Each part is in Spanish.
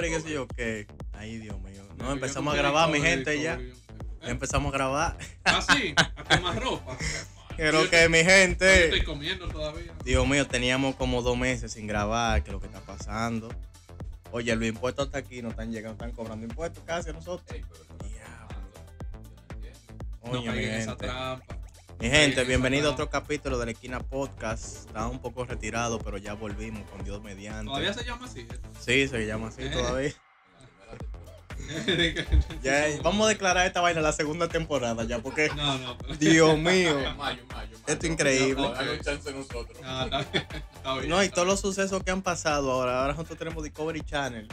Qué sé yo, qué. Ay, Dios mío. No, empezamos a grabar, mi gente, ya. Ya empezamos a grabar. Ah, sí, a quemar ropa. Creo que mi gente. estoy comiendo todavía. Dios mío, teníamos como dos meses sin grabar, que es lo que está pasando. Oye, los impuestos hasta aquí no están llegando, están cobrando impuestos casi a nosotros. Ey, pero eso no no. No Oye, mi en esa trampa. Mi gente, bienvenido a otro capítulo de la Esquina Podcast. Estaba un poco retirado, pero ya volvimos con Dios mediante. Todavía se llama así. ¿eh? Sí, se llama así Eh. todavía. Ya, vamos a declarar esta vaina la segunda temporada ya, porque No, no. pero- Dios mío. Mayo, mayo. Esto es increíble. No, dale un chance nosotros. No, está bien, está bien, No, y todos los sucesos que han pasado ahora. Ahora nosotros tenemos Discovery Channel.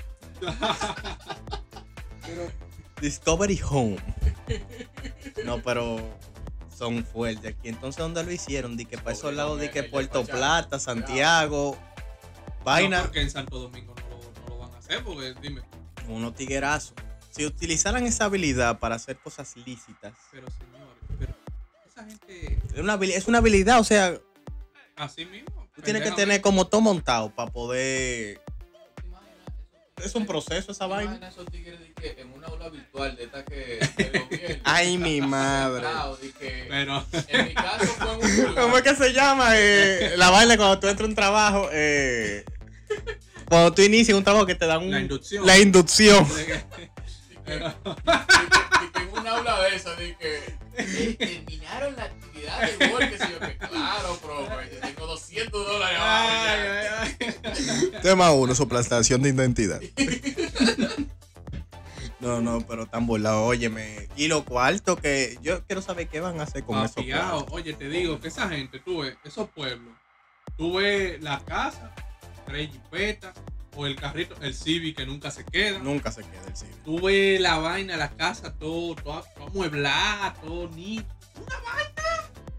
Discovery Home. No, pero son fuertes aquí. Entonces, ¿dónde lo hicieron? Di que para esos lados, di que Puerto Plata, Santiago, vaina, No, porque en Santo Domingo no lo, no lo van a hacer, porque dime. unos tiguerazos. Si utilizaran esa habilidad para hacer cosas lícitas, Pero señor, pero esa gente es una es una habilidad, o sea, así mismo. tú tienes que tener como todo montado para poder. Es un proceso esa ¿Te vaina. imaginas esos tigres de que en una aula virtual de esta que gobierno? Ay, mi madre. que- Pero, En mi caso fue en un lugar. ¿Cómo es que se llama? Eh, la vaina cuando tú entras a un trabajo. eh, cuando tú inicias un trabajo que te dan un- La inducción. La inducción. pero- en una aula de esa, de que eh, terminaron la actividad del gol, que sé Tema 1, suplantación de identidad. No, no, pero tan burlado, óyeme. Y lo cuarto que yo quiero saber qué van a hacer con cuartos. Oye, te digo que esa gente, tú ves, esos pueblos, tú ves la casa, tres jipetas, o el carrito, el Civic que nunca se queda. Nunca se queda el cine. Tú ves la vaina, la casa, todo, todo, todo amueblada, todo nítido.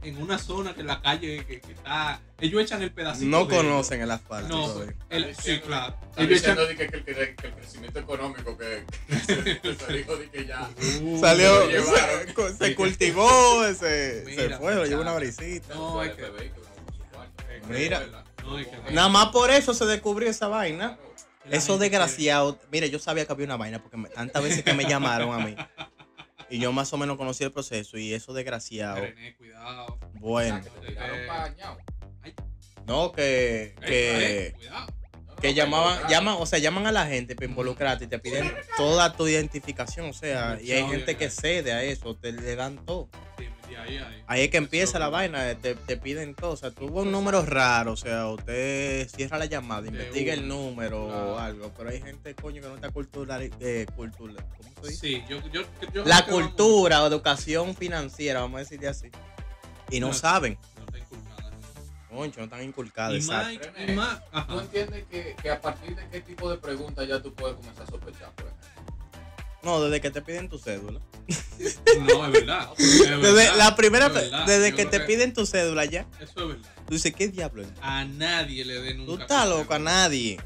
En una zona que la calle que, que está. Ellos echan el pedacito. No de- conocen el asfalto. No, todavía. el, sí, claro. Ellos echan. de que, que el, que- el crecimiento económico que, que dijo de que ya. Uh, Salió, se, se cultivó, se, se fue, lo llevó una brisita. No, hay que-. Mira. No, hay que- Nada más por eso se descubrió esa vaina. Claro. Gente desgraciados, mire, yo sabía que había una vaina porque me- tantas veces que me llamaron a mí y yo más o menos conocí el proceso y esos quiere- desgraciados, René, cuidado. bueno, ñao. no que Eh, que, eh, cuidado. No, no, que no, llamaban, llaman, o sea, llaman a la gente para involucrarte y te piden toda tu identificación, o sea, y hay gente que cede a eso, te le dan todo. Ahí, es que empieza la vaina, te, te piden todo, o sea, tuvo un número raro, o sea, usted cierra la llamada, investiga el número o algo, pero hay gente, coño, que no está cultural, eh, cultura, ¿cómo se dice? Sí, yo, yo, yo la cultura o educación financiera, vamos a decirle así. Y no No, saben, No está inculcada. concho, no están inculcadas. Y más, y más. ¿Tú entiendes que, que a partir de qué tipo de preguntas ya tú puedes comenzar a sospechar? Por ejemplo? No, desde que te piden tu cédula. No, es verdad. es Desde la primera, es verdad. desde que te piden tu cédula ya, Eso es verdad. tú dices, ¿qué diablo es? A nadie le den Tú nunca. estás loco, a nadie.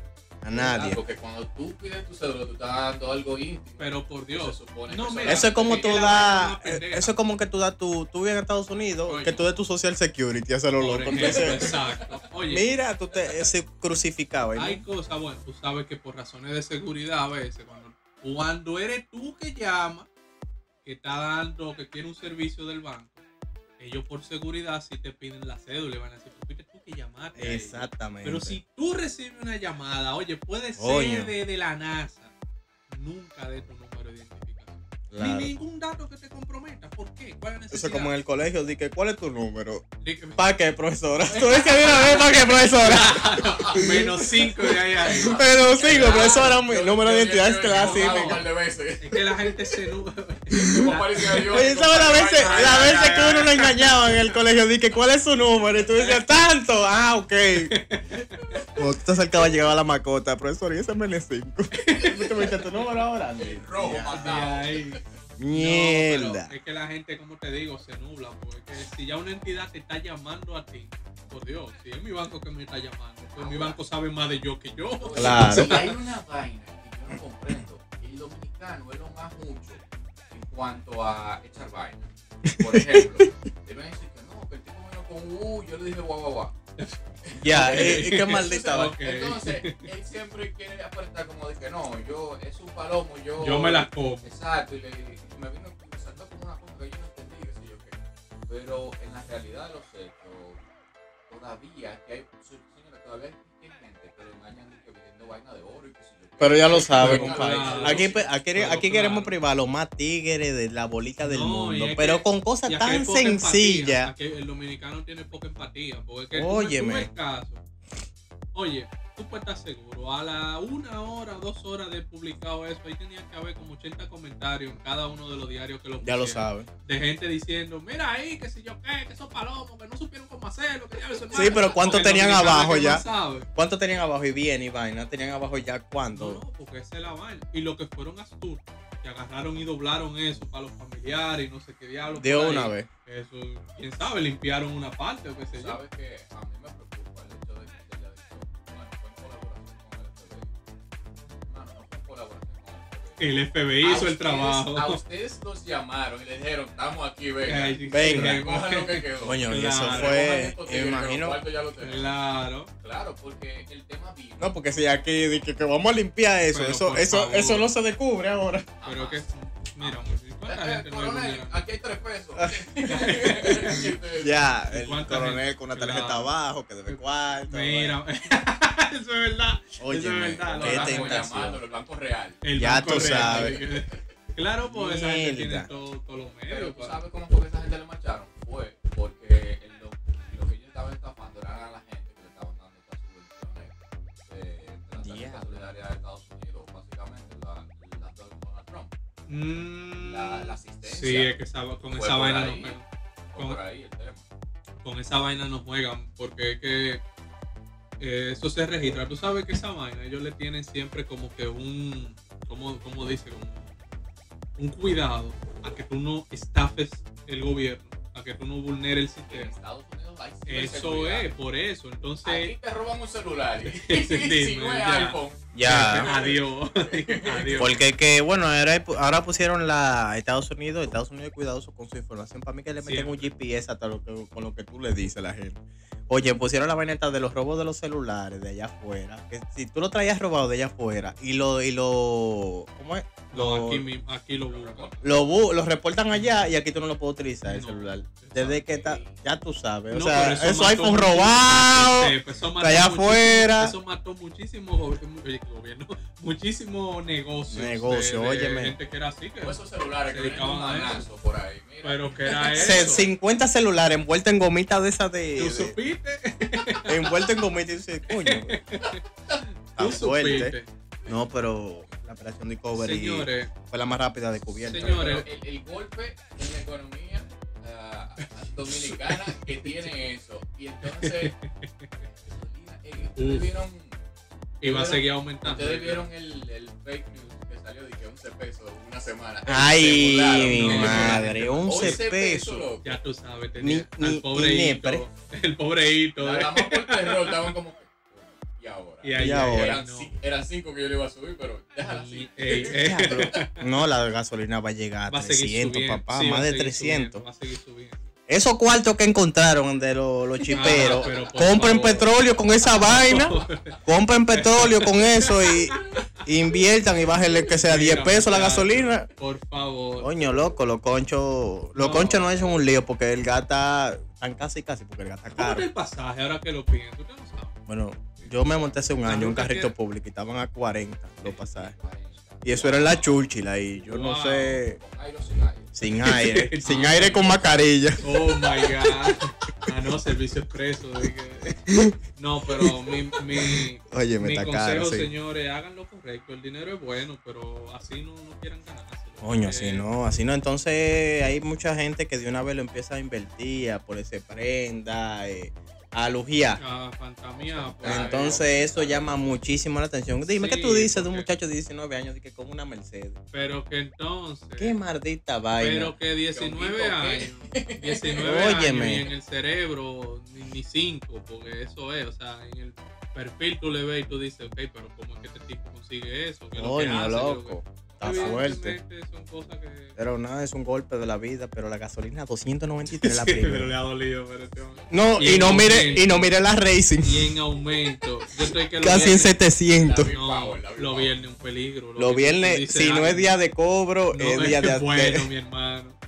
A nadie. Porque cuando tú pides tu cédula, tú estás dando algo íntimo. Pero por Dios. Se supone No, que mira, Eso es como tú das, pendeja. eso es como que tú das tu, tú vives en Estados Unidos, que tú des tu social security, hacer lo loco. ejemplo, Entonces, exacto. Oye, mira, tú te ese crucificado. ¿eh? hay cosas, bueno, tú sabes que por razones de seguridad a veces, cuando, cuando eres tú que llama, que está dando, que quiere un servicio del banco, ellos por seguridad sí te piden la cédula y van a decir, "Pues fuiste tú que llamaste. a ellos". Exactamente. Pero si tú recibes una llamada, oye, puede ser de, de la NASA, nunca de tu número de identificación. Claro. Ni ningún dato que te comprometa. ¿Por qué? ¿Cuál es la necesidad? Eso es como en el colegio, dije, ¿cuál es tu número? ¿Para qué, profesora? Tú dices de una vez, ¿para qué, profesora? Menos 5 de ahí arriba. Menos 5, profesora, mi número de identidad es clásico. Es que la gente se nube. Oye, ¿sabes las veces, la veces que uno lo engañaba en el colegio? Dije, ¿cuál es su número? Y tú decías, tanto. Ah, ok. Como tú te acercabas, llegaba la macota, profesora, y ese es menos 5 tu número ahora, Mierda. Es que la gente, como te digo, se nubla, porque si ya una entidad te está llamando a ti, por Dios, si es mi banco que me está llamando, pues ahora, mi banco sabe más de yo que yo. Claro. Si hay una vaina que yo no comprendo, el dominicano es lo más mucho en cuanto a echar vaina. Por ejemplo, deben decir que no, que el tipo vino con U, yo le dije guau, guau, guau. Ya, Ok. y, y qué maldita. Ok. Entonces, él siempre quiere aparentar como de que no, yo, es un palomo, yo. Yo me las como. Exacto, y, le, y me vino me saltó como una cosa que yo no entendí, qué sé yo qué. Pero en la realidad de los hechos, todavía, que hay, señores, todavía hay gente que le engañan que vendiendo vaina de oro y qué sé yo. Pero ya lo sabe, compadre. Aquí, aquí, aquí queremos privar los más tigres de la bolita del No, mundo. Pero que- con cosas tan sencillas. el dominicano tiene poca empatía. Porque es que tú Óyeme. tú ves caso. Oye, tú puedes estar seguro. A la una hora, dos horas de publicado eso, ahí tenía que haber como 80 comentarios en cada uno de los diarios que lo Ya lo pusieron. sabe. De gente diciendo, mira ahí, que si yo qué, que esos palomos, que no supieron cómo hacerlo, que ya eso Sí, es". pero ¿cuánto Porque el tenían abajo ya? no sabe. ¿Cuánto tenían abajo? Y bien, y vaina. Tenían abajo ya cuánto. no, porque esa es la vaina. Y lo que fueron astutos, que agarraron y doblaron eso para los familiares y no sé qué diablos. De ahí. una vez. Eso, quién sabe, limpiaron una parte o qué sé yo. Sabes que a mí me preocupa el FBI. A hizo el trabajo. A ustedes los llamaron y les dijeron, estamos aquí, venga. Venga. Cojan lo que quedó. Coño, y eso fue. Me imagino. Claro. Claro, porque el tema vino. No, porque si aquí que, que vamos a limpiar eso, Pero eso, eso, favor. eso no se descubre ahora. Pero que, mira, ¿cuánta Eh, coronel, aquí hay tres pesos. Ya, el ¿Cuánta coronel gente? con una tarjeta Claro. abajo que debe cuarto. Mira, eso es verdad. Óyeme, eso es verdad. Qué tentación. el banco real. el Ya banco tú real. sabes. Claro, pues esa gente tiene Mierda. todo- todos los Pero medios. tú pa- Sí, es que esa- con fue esa vaina ahí. no Fue Con- por ahí el tema. con esa vaina no juegan porque es que eh, eso se registra. Tú sabes que esa vaina ellos le tienen siempre como que un, como, como dice, como un cuidado a que tú no estafes el gobierno, a que tú no vulneres el En sistema. Estados Unidos hay Eso es, por eso. Entonces, Aquí te roban un celular. Si no es iPhone. Ya. adiós. adiós. Porque que, bueno, ahora, ahora pusieron la Estados Unidos, Estados Unidos cuidadoso con su información. Para mí que le meten un. GPS hasta lo que, con lo que tú le dices a la gente. Oye, pusieron la vaineta de los robos de los celulares de allá afuera. Que si tú lo traías robado de allá afuera y lo, y lo, ¿cómo es? No, aquí, lo buscan. lo, bu- lo reportan allá y aquí tú no lo puedes utilizar el No, celular. Desde que está, ya tú sabes. O sea, eso, mató iPhone muchísimo- robado. Eso mató allá muchísimo- afuera. Eso mató muchísimos go- oye, gobierno, muchísimos negocios. Negocio, de- de óyeme. Gente que era así, que, O esos celulares Se que dedicaban a eso. por ahí. Mira. pero que era eso. 50 celulares envueltos en gomitas de esas de, ¿Tú supiste? envuelto en gomitas y dice, coño. ¿Tú Está fuerte. supiste? No, pero la operación Discovery Señores, fue la más rápida descubierta. Señores. el, el golpe en la economía ah, dominicana que tiene eso. Y entonces, eh, vieron, iba a seguir aumentando. ustedes vieron el, el fake news que salió de que 11 pesos una semana. Ay, mi ¿no? madre, 11 pesos, pesos. Ya tú sabes, tenía Ni- al ni- pobreíto. El pobreíto. Nada más por terror estaban como que, y ahora. Y ahí, Y ahora. eran, no. eran cinco que yo le iba a subir, pero déjala así. Ey, ey. No, la gasolina va a llegar Va a a seguir 300, subiendo. papá, Sí, va más de seguir 300. subiendo, va a seguir subiendo. Esos cuartos que encontraron de los, los chiperos, Ah, compren favor. petróleo con esa vaina, compren petróleo con eso y inviertan y bájenle que sea 10 Mira, pesos la gasolina. Por favor. Coño, loco, los conchos, los No. conchos no es un lío porque el gata, están casi casi porque el gata ¿Cómo caro. era el pasaje ahora que lo no sabe. Bueno, yo me monté hace un La año un ruta carrito que- público y estaban a 40 los pasajes. Y eso era en la Churchill ahí, yo no sé, aire sin aire. sin aire, sin Ah. aire con mascarilla. Oh my god. Ah, no, servicio expreso. dije. No, pero mi, mi, Oye, me mi está consejo, caro, sí. señores, hagan lo correcto. El dinero es bueno, pero así no, no quieran ganárselo. Coño, así no, así no. Entonces hay mucha gente que de una vez lo empieza a invertir, a ponerse prenda, eh, a lujiar. Ah, fantasmía. pues. Entonces eso llama muchísimo la atención. Dime, ¿qué Sí, tú dices de un muchacho de 19 años y que con una Mercedes? Pero que entonces. Qué maldita vaina. Pero que 19 ¿qué? años, 19 Óyeme. años y en el cerebro ni, ni 5, porque eso es, o sea, en el perfil tú le ves y tú dices, ok, pero ¿cómo es que este tipo consigue eso? ¿Qué es lo que hace? ¿Qué es lo loco. que-?" Está fuerte. Cosas que. Pero nada, es un golpe de la vida, pero la gasolina 293 la Sí, pero le primera. ha dolido, pero este. No, Y no mire, y no mire la racing. Y en aumento. Yo estoy que Casi en viernes- 700. La No, la Power. viernes un peligro. lo tú viernes, si no es día de cobro, no, es día de, bueno, mi hermano.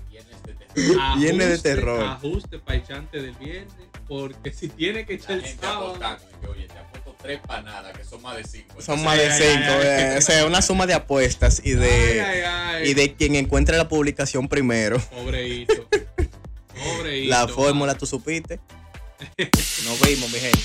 Terror. Viernes de Ajuste- terror. Ajuste para echante del viernes. Porque si tiene que echar el sábado. Tres panadas que son más de cinco. son más de Ay, ay, 5. ay, ay. O sea, una suma de apuestas y de, y de quien encuentre la publicación primero. Pobreito. Pobreito. La fórmula tú supiste. Nos vimos, mi gente.